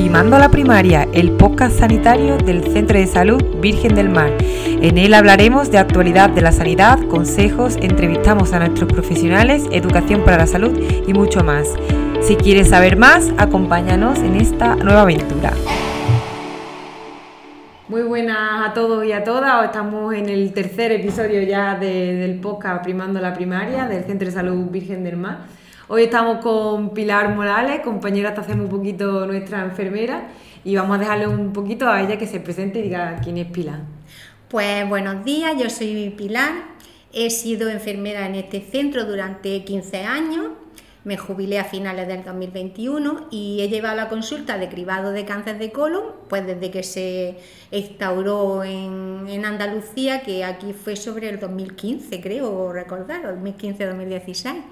Primando la Primaria, el podcast sanitario del Centro de Salud Virgen del Mar. En él hablaremos de actualidad de la sanidad, consejos, entrevistamos a nuestros profesionales, educación para la salud y mucho más. Si quieres saber más, acompáñanos en esta nueva aventura. Muy buenas a todos y a todas. Estamos en el tercer episodio ya del podcast Primando la Primaria del Centro de Salud Virgen del Mar. Hoy estamos con Pilar Morales, compañera hasta hace muy poquito nuestra enfermera, y vamos a dejarle un poquito a ella que se presente y diga quién es Pilar. Pues buenos días, yo soy Pilar, he sido enfermera en este centro durante 15 años, me jubilé a finales del 2021 y he llevado la consulta de cribado de cáncer de colon, pues desde que se instauró en, en Andalucía, que aquí fue sobre el 2015, creo recordar, 2015-2016.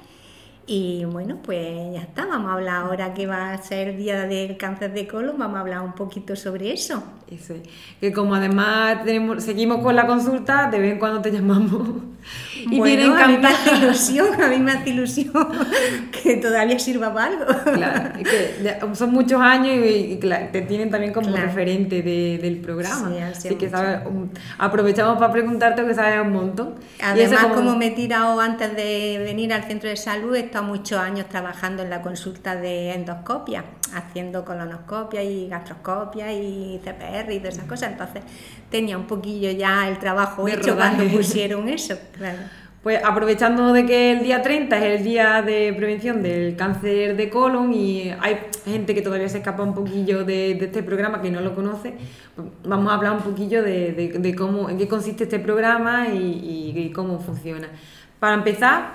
Y bueno, pues ya está, vamos a hablar ahora que va a ser el día del cáncer de colon, vamos a hablar un poquito sobre eso. Eso que como además tenemos, seguimos con la consulta, de vez en cuando te llamamos. Y bueno, a mí me hace ilusión, a mí me hace ilusión que todavía sirva para algo. Claro, que son muchos años y, te tienen también como referente del programa. así, que aprovechamos para preguntarte que sabes un montón. Además, como... como... me he tirado antes de venir al centro de salud, he estado muchos años trabajando en la consulta de endoscopia, haciendo colonoscopia y gastroscopia y CPR y todas esas cosas. Entonces tenía un poquillo ya el trabajo hecho cuando pusieron eso. Pues aprovechando de que el día 30 es el día de prevención del cáncer de colon y hay gente que todavía se escapa un poquillo de, este programa que no lo conoce, pues vamos a hablar un poquillo de, cómo, en qué consiste este programa y, cómo funciona. Para empezar,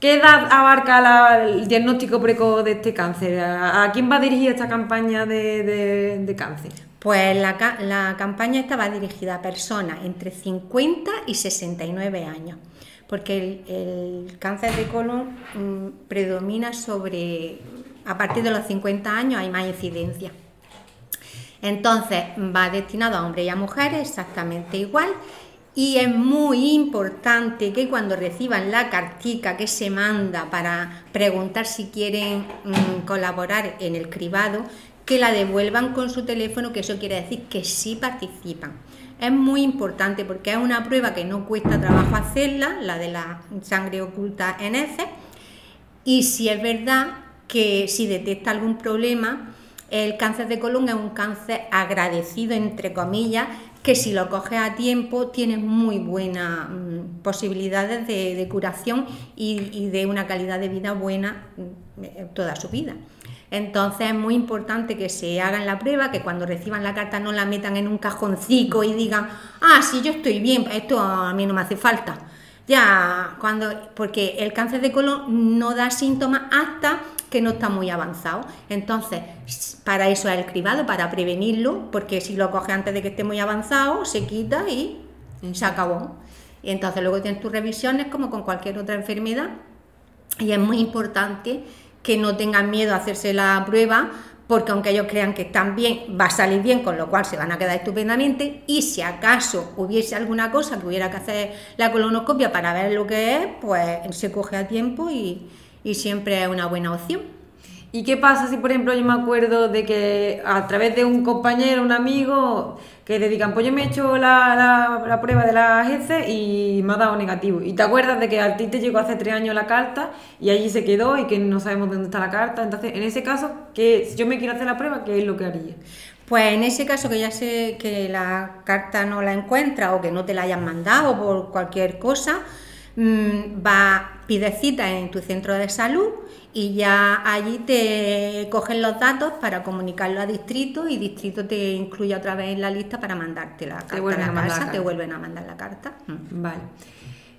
¿qué edad abarca el diagnóstico precoz de este cáncer? ¿A, quién va dirigida esta campaña de cáncer? Pues la, campaña estaba dirigida a personas entre 50 y 69 años, porque el, cáncer de colon mm, predomina sobre, a partir de los 50 años hay más incidencia. Entonces va destinado a hombres y a mujeres exactamente igual y es muy importante que cuando reciban la cartica que se manda para preguntar si quieren mm, colaborar en el cribado, que la devuelvan con su teléfono, que eso quiere decir que sí participan. Es muy importante porque es una prueba que no cuesta trabajo hacerla, la de la sangre oculta en heces, y si es verdad que si detecta algún problema, el cáncer de colon es un cáncer agradecido, entre comillas, que si lo coges a tiempo tiene muy buenas mm, posibilidades de, curación y, de una calidad de vida buena mm, toda su vida. Entonces es muy importante que se hagan la prueba, que cuando reciban la carta no la metan en un cajoncito y digan, ah, sí, yo estoy bien, esto a mí no me hace falta. Ya, cuando, porque el cáncer de colon no da síntomas hasta que no está muy avanzado. Entonces, para eso es el cribado, para prevenirlo, porque si lo coge antes de que esté muy avanzado, se quita y se acabó. Y entonces luego tienes tus revisiones como con cualquier otra enfermedad. Y es muy importante que no tengan miedo a hacerse la prueba, porque aunque ellos crean que están bien, va a salir bien, con lo cual se van a quedar estupendamente. Y si acaso hubiese alguna cosa que hubiera que hacer la colonoscopia para ver lo que es, pues se coge a tiempo y, y siempre es una buena opción. ¿Y qué pasa si, por ejemplo, yo me acuerdo de que a través de un compañero, un amigo, que te digan, pues yo me he hecho la, la, prueba de la agencia y me ha dado negativo. Y te acuerdas de que a ti te llegó hace tres años la carta y allí se quedó y que no sabemos dónde está la carta. Entonces, en ese caso, que si yo me quiero hacer la prueba, ¿qué es lo que haría? Pues en ese caso que ya sé que la carta no la encuentra o que no te la hayan mandado por cualquier cosa, va, pides cita en tu centro de salud y ya allí te cogen los datos para comunicarlo a distrito y distrito te incluye otra vez en la lista para mandarte la carta a la casa, te vuelven a mandar la carta. Mm. Vale.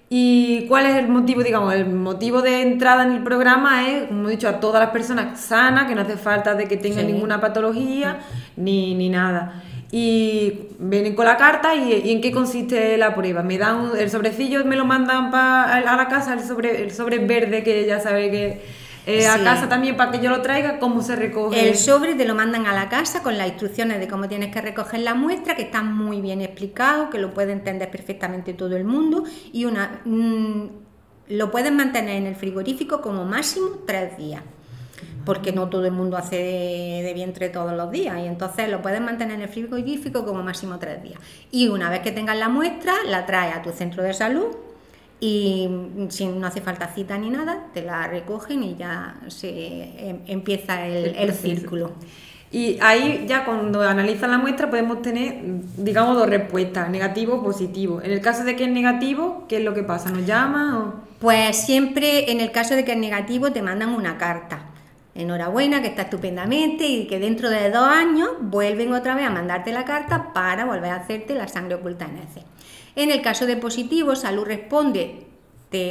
¿Y cuál es el motivo? Digamos, el motivo de entrada en el programa es, como he dicho, a todas las personas sanas, que no hace falta de que tengan ninguna patología ni, ni nada y vienen con la carta y, en qué consiste la prueba. Me dan el sobrecillo, me lo mandan pa, a la casa, el sobre, el sobre verde que ya sabe que eh, a casa también para que yo lo traiga, cómo se recoge. El sobre te lo mandan a la casa con las instrucciones de cómo tienes que recoger la muestra, que está muy bien explicado, que lo puede entender perfectamente todo el mundo y una mm, lo pueden mantener en el frigorífico como máximo tres días. Porque no todo el mundo hace de, vientre todos los días y entonces lo puedes mantener en el frigorífico como máximo tres días. Y una vez que tengas la muestra, la traes a tu centro de salud y si no hace falta cita ni nada, te la recogen y ya se em, empieza el, círculo. Y ahí ya cuando analizan la muestra podemos tener, digamos, dos respuestas, negativo o positivo. En el caso de que es negativo, ¿qué es lo que pasa? ¿Nos llama o...? Pues siempre en el caso de que es negativo te mandan una carta. Enhorabuena, que está estupendamente y que dentro de dos años vuelven otra vez a mandarte la carta para volver a hacerte la sangre oculta en heces. En el caso de positivo, Salud responde,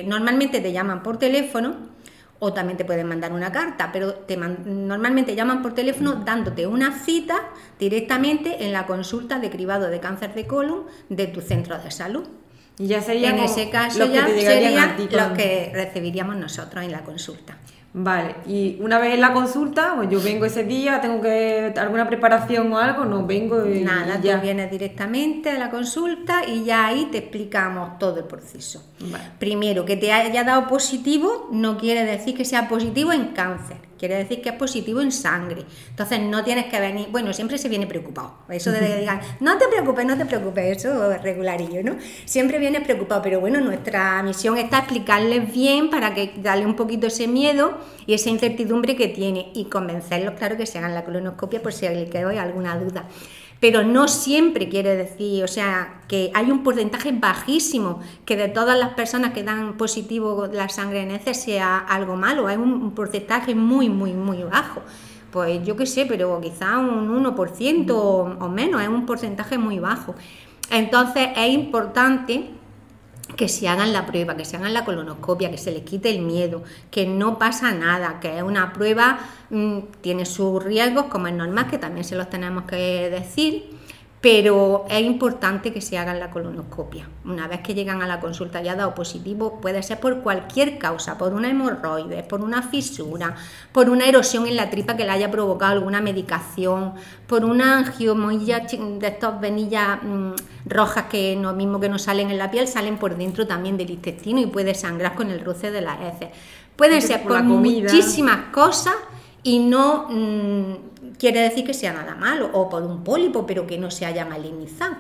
normalmente te llaman por teléfono o también te pueden mandar una carta, pero te normalmente llaman por teléfono dándote una cita directamente en la consulta de cribado de cáncer de colon de tu centro de salud. Y ya sería en ese caso ya sería lo que recibiríamos nosotros en la consulta. Vale, y una vez en la consulta, pues yo vengo ese día, tengo que alguna preparación o algo, no vengo y nada, ya. tú vienes directamente a la consulta y ya ahí te explicamos todo el proceso. Primero, que te haya dado positivo no quiere decir que sea positivo en cáncer quiere decir que es positivo en sangre. Entonces no tienes que venir, bueno, siempre se viene preocupado. Eso de que digan, no te preocupes, no te preocupes, eso es regularillo, ¿no? Siempre vienes preocupado, pero bueno, nuestra misión está explicarles bien para que darle un poquito ese miedo y esa incertidumbre que tiene y convencerlos, claro, que se hagan la colonoscopia por si le quedó alguna duda pero no siempre quiere decir, o sea, que hay un porcentaje bajísimo que de todas las personas que dan positivo la sangre en heces sea algo malo, hay un porcentaje muy, muy, muy bajo. Pues yo qué sé, pero quizá un 1% o menos, es un porcentaje muy bajo. Entonces es importante que se hagan la prueba, que se hagan la colonoscopia, que se les quite el miedo, que no pasa nada, que es una prueba, mm, tiene sus riesgos, como es normal, que también se los tenemos que decir, pero es importante que se hagan la colonoscopia. Una vez que llegan a la consulta ya dado positivo, puede ser por cualquier causa, por una hemorroide, por una fisura, por una erosión en la tripa que le haya provocado alguna medicación, por una angiomilla de estas venillas mm, rojas que no mismo que no salen en la piel, salen por dentro también del intestino y puede sangrar con el roce de las heces. Pueden ser por, muchísimas cosas y no... Mm, quiere decir que sea nada malo, o por un pólipo, pero que no se haya malinizado.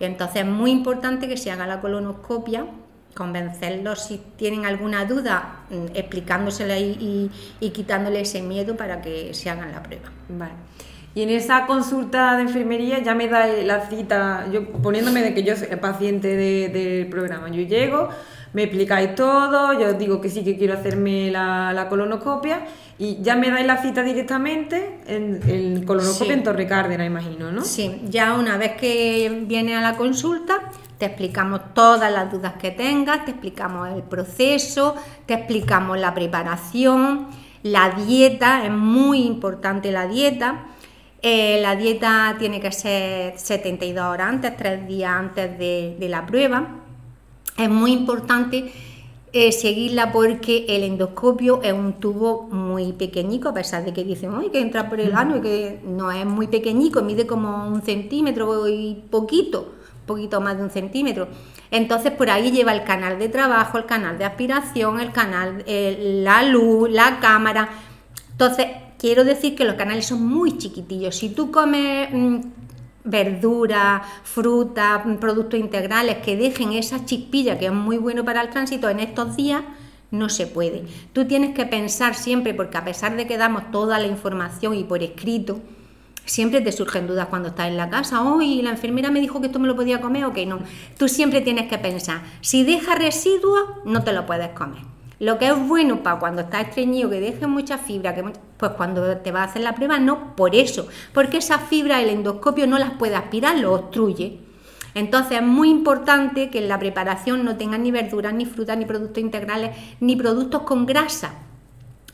entonces es muy importante que se haga la colonoscopia, convencerlos si tienen alguna duda, mm, explicándosela y, y, quitándole ese miedo para que se hagan la prueba. Vale. Y en esa consulta de enfermería ya me da la cita, yo poniéndome de que yo soy paciente del programa. Yo llego, me explicáis todo, yo os digo que sí que quiero hacerme la, la colonoscopia y ya me dais la cita directamente en el colonoscopio en Torre Cárdenas, imagino, ¿no? Sí, ya una vez que viene a la consulta, te explicamos todas las dudas que tengas, te explicamos el proceso, te explicamos la preparación, la dieta, es muy importante la dieta. Eh, la dieta tiene que ser 72 horas antes, 3 días antes de, de la prueba es muy importante eh, seguirla porque el endoscopio es un tubo muy pequeñico, a pesar de que dicen que entra por el ano y que no es muy pequeñico, mide como un centímetro y poquito, poquito más de un centímetro. Entonces por ahí lleva el canal de trabajo, el canal de aspiración, el canal, eh, la luz, la cámara. Entonces quiero decir que los canales son muy chiquitillos. Si tú comes mm, verduras, fruta, productos integrales que dejen esa chispilla que es muy bueno para el tránsito en estos días, no se puede. Tú tienes que pensar siempre, porque a pesar de que damos toda la información y por escrito, siempre te surgen dudas cuando estás en la casa. Hoy la enfermera me dijo que esto me lo podía comer o que no. Tú siempre tienes que pensar, si deja residuos, no te lo puedes comer. Lo que es bueno para cuando estás estreñido, que deje mucha fibra, que, pues cuando te vas a hacer la prueba, no por eso, porque esa fibra el endoscopio no las puede aspirar, lo obstruye. Entonces es muy importante que en la preparación no tengan ni verduras, ni frutas, ni productos integrales, ni productos con grasa,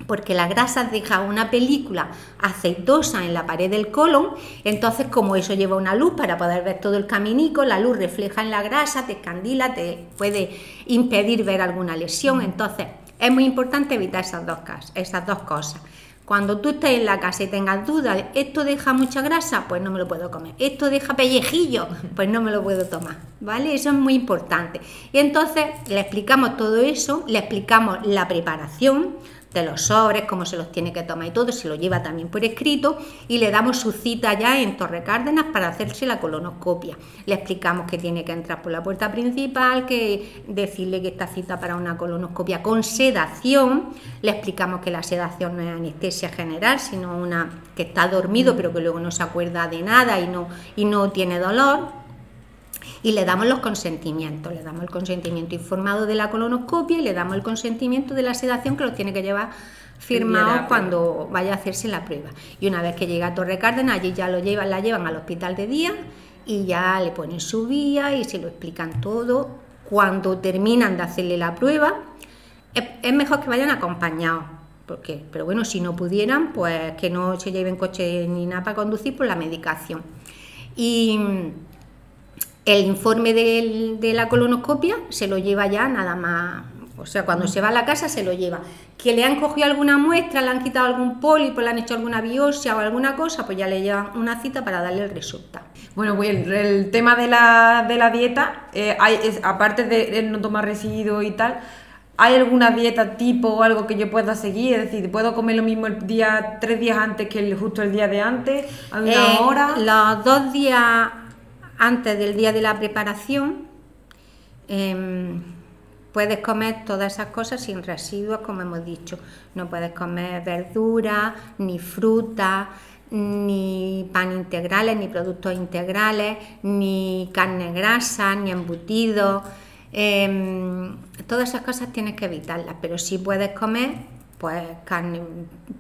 porque la grasa deja una película aceitosa en la pared del colon, entonces como eso lleva una luz para poder ver todo el caminico, la luz refleja en la grasa, te escandila, te puede impedir ver alguna lesión, entonces es muy importante evitar esas dos, esas dos cosas. Cuando tú estés en la casa y tengas dudas, ¿esto deja mucha grasa? Pues no me lo puedo comer. ¿Esto deja pellejillo? Pues no me lo puedo tomar. ¿Vale? Eso es muy importante. Y entonces le explicamos todo eso, le explicamos la preparación, de los sobres, cómo se los tiene que tomar y todo, se lo lleva también por escrito y le damos su cita ya en Torre Cárdenas para hacerse la colonoscopia. Le explicamos que tiene que entrar por la puerta principal, que decirle que está cita para una colonoscopia con sedación, le explicamos que la sedación no es anestesia general, sino una que está dormido pero que luego no se acuerda de nada y no, y no tiene dolor y le damos los consentimientos, le damos el consentimiento informado de la colonoscopia y le damos el consentimiento de la sedación que los tiene que llevar firmados cuando vaya a hacerse la prueba. Y una vez que llega a Torre Cárdenas, allí ya lo llevan, la llevan al hospital de día y ya le ponen su vía y se lo explican todo. Cuando terminan de hacerle la prueba, es, mejor que vayan acompañados. Porque, pero bueno, si no pudieran, pues que no se lleven coche ni nada para conducir por la medicación. Y el informe de, la colonoscopia se lo lleva ya nada más, o sea, cuando se va a la casa se lo lleva. Que le han cogido alguna muestra, le han quitado algún pólipo, le han hecho alguna biopsia o alguna cosa, pues ya le llevan una cita para darle el resultado. Bueno, pues el, tema de la, de la dieta, eh, hay, aparte de, no tomar residuos y tal, ¿Hay alguna dieta tipo o algo que yo pueda seguir? Es decir, ¿puedo comer lo mismo el día, tres días antes que el, justo el día de antes? ¿A una eh, hora? Los dos días antes del día de la preparación, em, puedes comer todas esas cosas sin residuos, como hemos dicho. No puedes comer verduras, ni fruta, ni pan integrales, ni productos integrales, ni carne grasa, ni embutidos. Em, todas esas cosas tienes que evitarlas, pero sí puedes comer pues carne,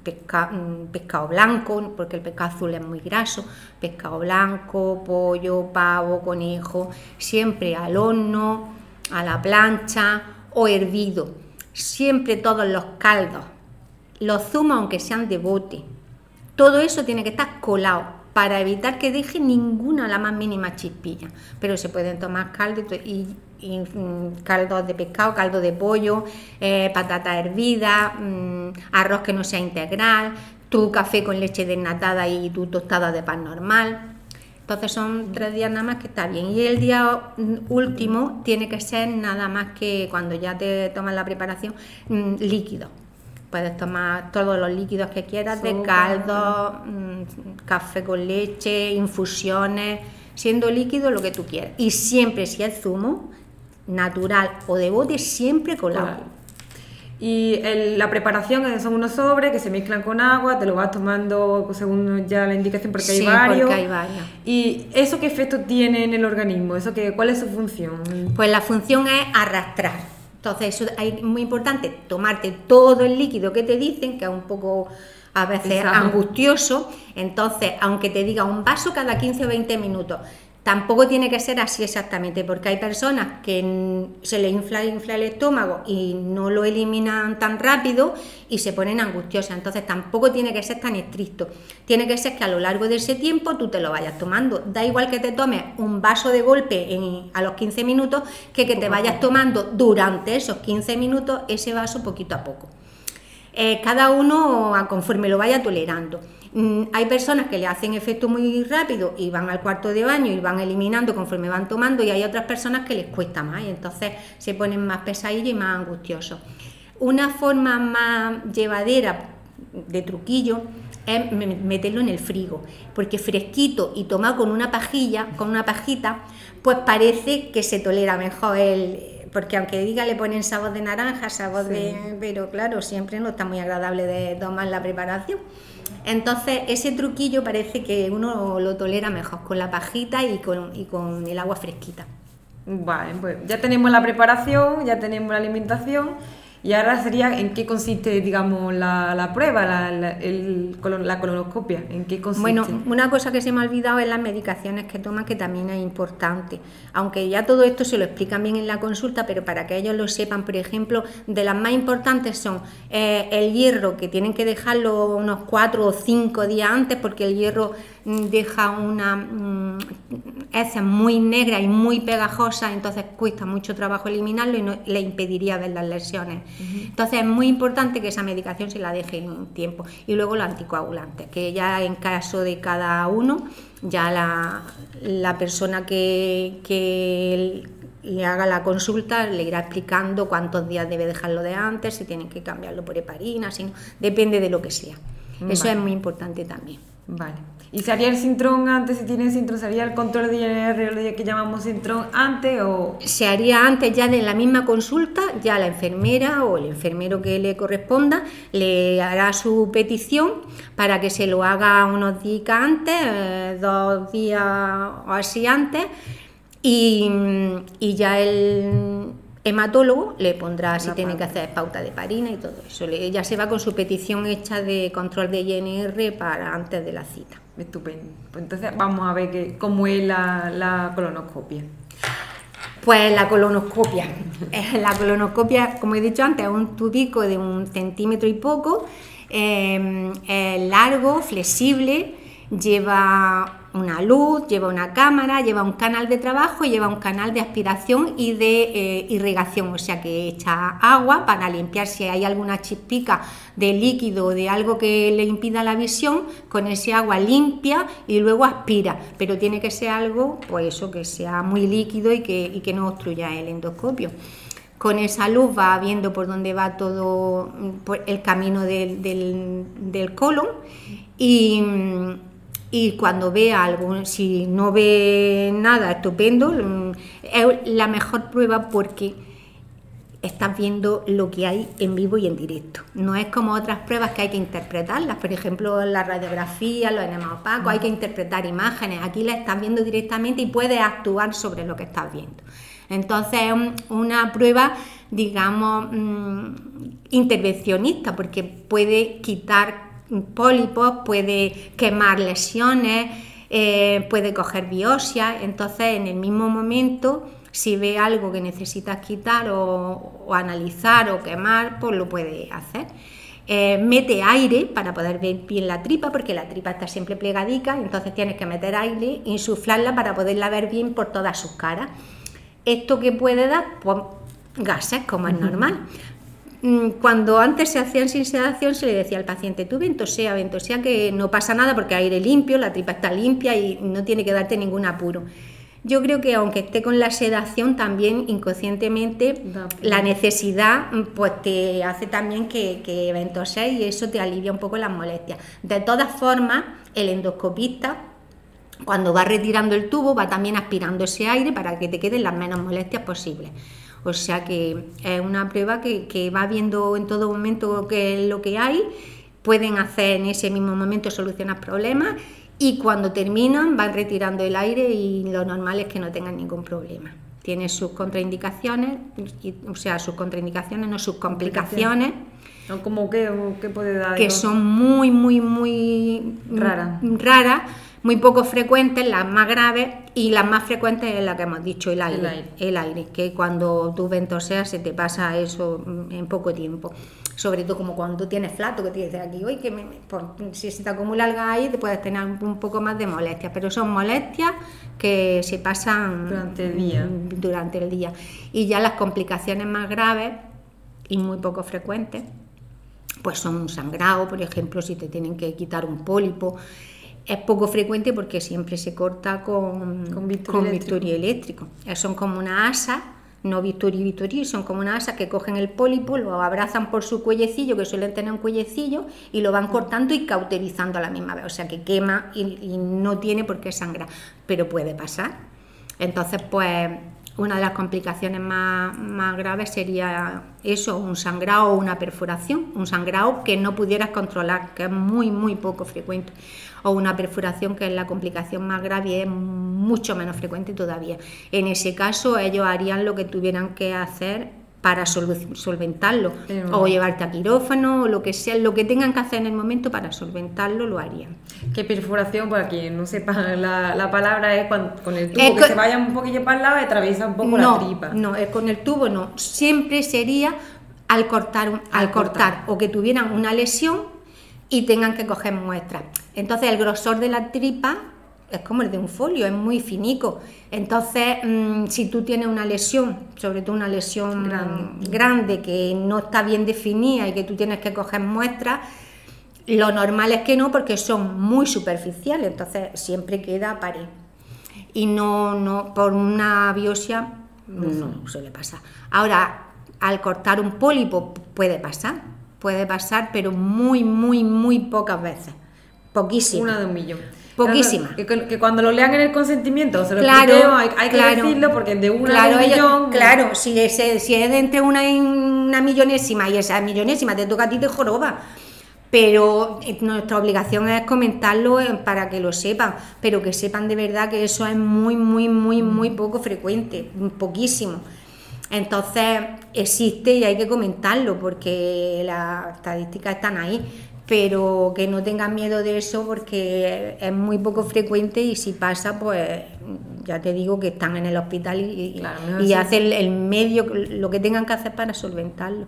pescado blanco, porque el pescado azul es muy graso, pescado blanco, pollo, pavo, conejo, siempre al horno, a la plancha o hervido. Siempre todos los caldos, los zumos aunque sean de bote, todo eso tiene que estar colado para evitar que deje ninguna la más mínima chispilla. Pero se pueden tomar caldo y caldos de pescado, caldo de pollo, eh, patata hervida, mm, arroz que no sea integral, tu café con leche desnatada y tu tostada de pan normal. Entonces son tres días nada más que está bien. Y el día mm, último tiene que ser nada más que cuando ya te tomas la preparación, líquido. Puedes tomar todos los líquidos que quieras, de caldo, café con leche, infusiones, siendo líquido lo que tú quieras. Y siempre si es zumo, natural o de bote siempre con agua. Y la preparación son unos sobres que se mezclan con agua, te lo vas tomando según ya la indicación porque hay varios. Porque hay varios. ¿Y eso qué efecto tiene en el organismo? ¿Eso que, ¿Cuál es su función? Pues la función es arrastrar. Entonces, eso es muy importante, tomarte todo el líquido que te dicen, que es un poco a veces angustioso. Entonces, aunque te diga un vaso cada 15 o 20 minutos, Tampoco tiene que ser así exactamente, porque hay personas que se les infla, infla, el estómago y no lo eliminan tan rápido y se ponen angustiosas. Entonces tampoco tiene que ser tan estricto. Tiene que ser que a lo largo de ese tiempo tú te lo vayas tomando. Da igual que te tomes un vaso de golpe a los 15 minutos que que te vayas tomando durante esos 15 minutos ese vaso poquito a poco. Eh, cada uno conforme lo vaya tolerando. Mm, hay personas que le hacen efecto muy rápido y van al cuarto de baño y van eliminando conforme van tomando y hay otras personas que les cuesta más y entonces se ponen más pesadillos y más angustiosos. Una forma más llevadera de truquillo es meterlo en el frigo, porque fresquito y tomado con una pajilla, con una pajita, pues parece que se tolera mejor el, porque aunque diga le ponen sabor de naranja, sabor de, pero claro, siempre no está muy agradable de tomar la preparación. Entonces, ese truquillo parece que uno lo tolera mejor con la pajita y con, y con el agua fresquita. Vale, pues ya tenemos la preparación, ya tenemos la alimentación y ahora sería en qué consiste, digamos, la, la prueba, la, el, la, colonoscopia, en qué consiste. Bueno, una cosa que se me ha olvidado es las medicaciones que toman, que también es importante. Aunque ya todo esto se lo explican bien en la consulta, pero para que ellos lo sepan, por ejemplo, de las más importantes son eh, el hierro, que tienen que dejarlo unos cuatro o cinco días antes, porque el hierro mm, deja una mm, heces muy negra y muy pegajosa, entonces cuesta mucho trabajo eliminarlo y no, le impediría ver las lesiones. Entonces es muy importante que esa medicación se la deje en tiempo. Y luego los anticoagulantes, que ya en caso de cada uno, ya la, persona que, le haga la consulta, le irá explicando cuántos días debe dejarlo de antes, si tienen que cambiarlo por heparina, si no, depende de lo que sea. Eso es muy importante también. Vale. ¿Y se haría el sintrón antes, si tiene sintrón, se haría el control de INR, que llamamos sintrón, antes o...? Se haría antes ya de la misma consulta, ya la enfermera o el enfermero que le corresponda le hará su petición para que se lo haga unos días antes, eh, dos días o así antes, y, y ya el hematólogo le pondrá si tiene que hacer pauta de parina y todo eso. ya se va con su petición hecha de control de INR para antes de la cita. Estupendo. Pues entonces vamos a ver que, cómo es la, colonoscopia. Pues la colonoscopia. Eh, la colonoscopia, como he dicho antes, es un tubico de un centímetro y poco, eh, es largo, flexible, lleva una luz, lleva una cámara, lleva un canal de trabajo y lleva un canal de aspiración y de eh, irrigación, o sea que echa agua para limpiar. Si hay alguna chispica de líquido o de algo que le impida la visión, con ese agua limpia y luego aspira, pero tiene que ser algo, pues eso, que sea muy líquido y que, que no obstruya el endoscopio. Con esa luz va viendo por dónde va todo el camino del, del, del colon y, y cuando ve algo, si no ve nada estupendo, mm, es la mejor prueba porque estás viendo lo que hay en vivo y en directo. No es como otras pruebas que hay que interpretarlas, por ejemplo, la radiografía, los enemas opacos, hay que interpretar imágenes. Aquí la estás viendo directamente y puedes actuar sobre lo que estás viendo. Entonces es una prueba, digamos, mm, intervencionista, porque puede quitar pólipos, puede quemar lesiones, eh, puede coger biopsia, entonces en el mismo momento si ve algo que necesitas quitar o, analizar o quemar, pues lo puede hacer. Eh, mete aire para poder ver bien la tripa, porque la tripa está siempre plegadica, entonces tienes que meter aire, insuflarla para poderla ver bien por todas sus caras. ¿Esto que puede dar? Pues gases, como es normal. Mm, cuando antes se hacían sin sedación se le decía al paciente, tú ventosea, ventosea que no pasa nada porque aire limpio, la tripa está limpia y no tiene que darte ningún apuro. Yo creo que aunque esté con la sedación, también inconscientemente la necesidad mm, pues te hace también que, que ventosee y eso te alivia un poco las molestias. De todas formas, el endoscopista cuando va retirando el tubo va también aspirando ese aire para que te queden las menos molestias posibles. O sea que es una prueba que, va viendo en todo momento qué es lo que hay, pueden hacer en ese mismo momento solucionar problemas y cuando terminan van retirando el aire y lo normal es que no tengan ningún problema. Tiene sus contraindicaciones, o sea, sus contraindicaciones, no sus complicaciones. ¿Cómo qué, qué puede dar? Que son muy, muy, muy raras. Rara, muy poco frecuentes, las más graves, y las más frecuentes es la que hemos dicho, el aire. El aire, que cuando tú ventoseas se te pasa eso en poco tiempo. Sobre todo como cuando tú tienes flato, que te dices aquí, hoy que pues, si se te acumula algo ahí, te puedes tener un poco más de molestias, pero son molestias que se pasan durante el día. Durante el día. Y ya las complicaciones más graves y muy poco frecuentes, pues son un sangrado, por ejemplo, si te tienen que quitar un pólipo, es poco frecuente porque siempre se corta con, con bisturí, eléctrico. Son como una asa, no bisturí, bisturí, son como una asa que cogen el pólipo, lo abrazan por su cuellecillo, que suelen tener un cuellecillo, y lo van cortando y cauterizando a la misma vez. O sea que quema y, y no tiene por qué sangrar, pero puede pasar. Entonces, pues una de las complicaciones más, más, graves sería eso, un sangrado o una perforación, un sangrado que no pudieras controlar, que es muy, muy poco frecuente o una perforación que es la complicación más grave y es mucho menos frecuente todavía. En ese caso ellos harían lo que tuvieran que hacer para solventarlo o llevarte a quirófano o lo que sea, lo que tengan que hacer en el momento para solventarlo lo harían. ¿Qué perforación? Para quien no sepa la, palabra es con el tubo que se vaya un poquillo para el lado y atraviesa un poco la tripa. No, es con el tubo no, siempre sería al cortar, al, cortar o que tuvieran una lesión y tengan que coger muestras. Entonces el grosor de la tripa es como el de un folio, es muy finico. Entonces, mm, si tú tienes una lesión, sobre todo una lesión grande. que no está bien definida y que tú tienes que coger muestras, lo normal es que no, porque son muy superficiales, entonces siempre queda pared. Y no, no, por una biopsia no suele pasar. Ahora, al cortar un pólipo puede pasar, puede pasar, pero muy, muy, muy pocas veces. Poquísimas. Una de un millón. Poquísimas. Que, cuando lo lean en el consentimiento, se lo Claro, hay, hay que claro. decirlo porque de una Claro, un ella- millón. claro, si es, si es de entre una y una millonésima y esa millonésima te toca a ti, te joroba. Pero eh, nuestra obligación es comentarlo eh, para que lo sepan, pero que sepan de verdad que eso es muy, muy, muy, muy poco frecuente, poquísimo. Entonces existe y hay que comentarlo porque las estadísticas están ahí, pero que no tengan miedo de eso porque es muy poco frecuente y si pasa, pues ya te digo que están en el hospital y, y- Claro, mejor y sí. hacen el medio, lo que tengan que hacer para solventarlo.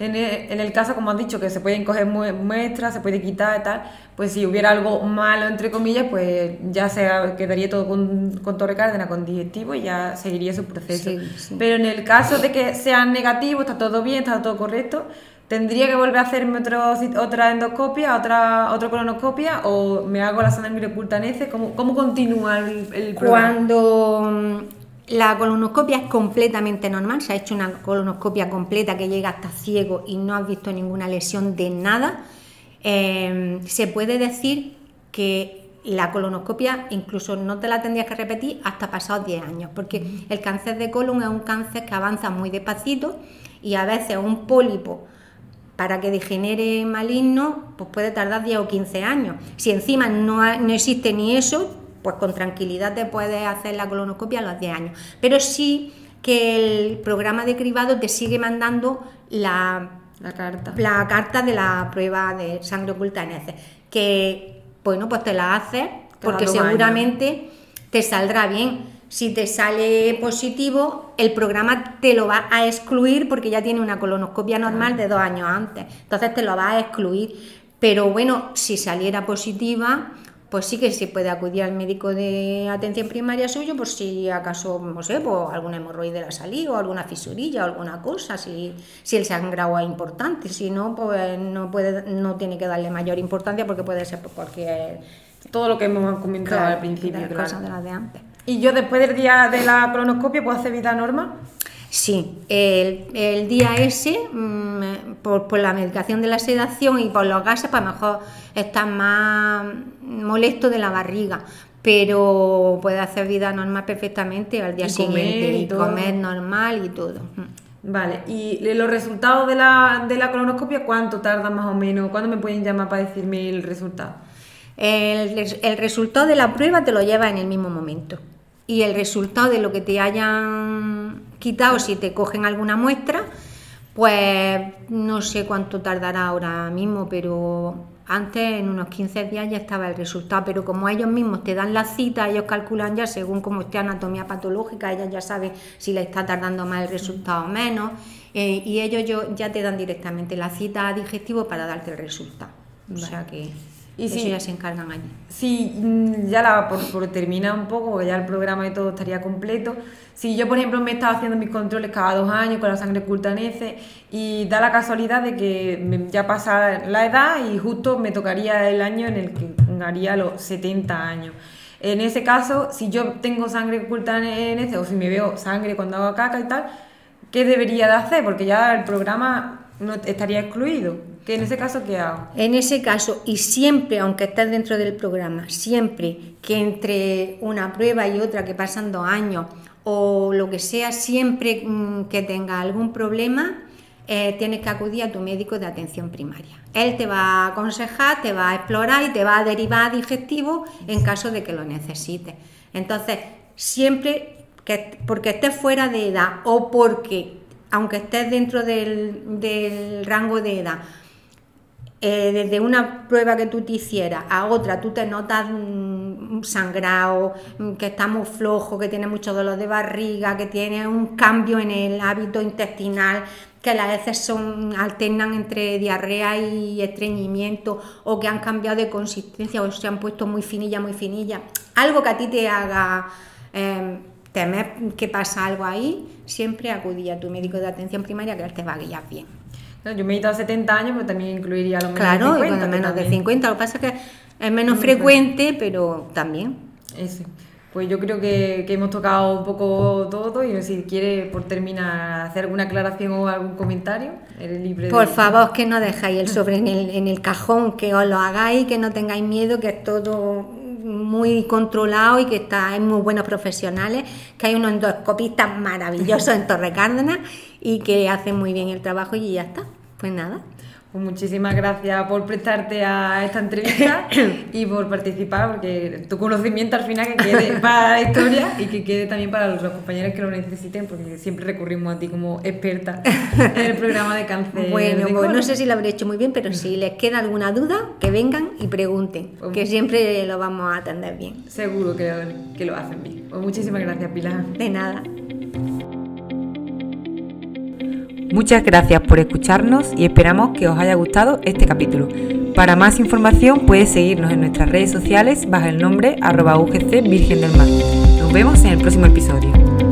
En el, en el caso, como has dicho, que se pueden coger mue- muestras, se puede quitar y tal, pues si hubiera algo malo, entre comillas, pues ya se quedaría todo con, con Torre Cárdenas, con digestivo y ya seguiría su proceso. Sí, sí. Pero en el caso de que sea negativo, está todo bien, está todo correcto, ¿tendría que volver a hacerme otro, otra endoscopia, otra, otra colonoscopia o me hago la sangre oculta en ese? ¿Cómo, cómo continúa el, el programa? Cuando la colonoscopia es completamente normal, se ha hecho una colonoscopia completa que llega hasta ciego y no has visto ninguna lesión de nada, eh, se puede decir que la colonoscopia incluso no te la tendrías que repetir hasta pasados 10 años, porque el cáncer de colon es un cáncer que avanza muy despacito y a veces un pólipo para que degenere maligno, pues puede tardar 10 o 15 años. Si encima no, ha- no existe ni eso, pues con tranquilidad te puedes hacer la colonoscopia a los 10 años. Pero sí que el programa de cribado te sigue mandando la, La carta. la carta de la prueba de sangre oculta en heces, que bueno, pues te la haces porque años. seguramente te saldrá bien. Si te sale positivo, el programa te lo va a excluir porque ya tiene una colonoscopia normal de dos años antes. Entonces te lo va a excluir. Pero bueno, si saliera positiva, pues sí que se puede acudir al médico de atención primaria suyo por si acaso, no sé, pues alguna hemorroide salido, o alguna fisurilla, o alguna cosa, si, si el sangrado es importante. Si no, pues no, puede, no tiene que darle mayor importancia porque puede ser por cualquier Todo lo que hemos comentado claro, al principio, de las claro. cosas de las de antes. ¿Y yo después del día de la colonoscopia puedo hacer vida normal? Sí, el, el día ese, mm, por, por la medicación de la sedación y por los gases, pues a lo mejor estás más molesto de la barriga, pero puede hacer vida normal perfectamente al día Y comer siguiente y comer normal y todo. Mm. Vale, y los resultados de la, de la colonoscopia, ¿cuánto tardan más o menos? ¿Cuándo me pueden llamar para decirme el resultado? El, el resultado de la prueba te lo lleva en el mismo momento. Y el resultado de lo que te hayan quitado, si te cogen alguna muestra, pues no sé cuánto tardará ahora mismo, pero antes, en unos 15 días, ya estaba el resultado. Pero como ellos mismos te dan la cita, ellos calculan ya según cómo esté anatomía patológica, ellos ya saben si le está tardando más el resultado o menos. eh, y ellos yo- ya te dan directamente la cita a digestivo para darte el resultado. O sea que Y eso si- ya se encargan allí. Si mm, ya la, por, por terminar un poco, porque ya el programa y todo estaría completo, si yo, por ejemplo, me estaba haciendo mis controles cada dos años con la sangre heces y da la casualidad de que ya pasa la edad y justo me tocaría el año en el que haría los 70 años. En ese caso, si yo tengo sangre heces o si me veo sangre cuando hago caca y tal, ¿qué debería de hacer? Porque ya el programa no estaría excluido. ¿Que en ese caso qué hago? En ese caso, y siempre, aunque estés dentro del programa, siempre que entre una prueba y otra que pasan dos años o lo que sea, siempre mm, que tenga algún problema, eh, tienes que acudir a tu médico de atención primaria. Él te va a aconsejar, te va a explorar y te va a derivar a digestivo en caso de que lo necesites. Entonces, siempre que porque estés fuera de edad o porque, aunque estés dentro del, rango de edad, eh, desde una prueba que tú te hicieras a otra, tú te notas mm, sangrado, mm, que estamos flojos, que tienes mucho dolor de barriga, que tienes un cambio en el hábito intestinal, que las veces son alternan entre diarrea y estreñimiento, o que han cambiado de consistencia, o se han puesto muy finilla, muy finilla. Algo que a ti te haga eh, temer que pasa algo ahí, siempre acudí a tu médico de atención primaria que él te va a guiar bien. No, Yo me he ido a 70 años, pero también incluiría a los menos Claro, de y 50. con que menos de también- 50. Lo que pasa es que es menos frecuente, pero también. Ese. Pues yo creo que, hemos tocado un poco todo y si quiere por terminar hacer alguna aclaración o algún comentario, eres libre Por favor, que no dejáis el sobre en el, en el cajón, que os lo hagáis, que no tengáis miedo, que es todo muy controlado y que está, hay muy buenos profesionales, que hay unos endoscopistas maravillosos en Torre Cárdenas y que hacen muy bien el trabajo y ya está. Pues nada. Pues muchísimas gracias por prestarte a esta entrevista y por participar, porque tu conocimiento al final que quede para la historia y que quede también para los compañeros que lo necesiten, porque siempre recurrimos a ti como experta en el programa de cáncer. Bueno, pues no sé si lo habré hecho muy bien, pero si les queda alguna duda, que vengan y pregunten, pues que siempre lo vamos a atender bien. Seguro que, que lo hacen bien. Pues muchísimas gracias, Pilar. De nada. Muchas gracias por escucharnos y esperamos que os haya gustado este capítulo. Para más información puedes seguirnos en nuestras redes sociales bajo el nombre arroba UGC Virgen del Mar. Nos vemos en el próximo episodio.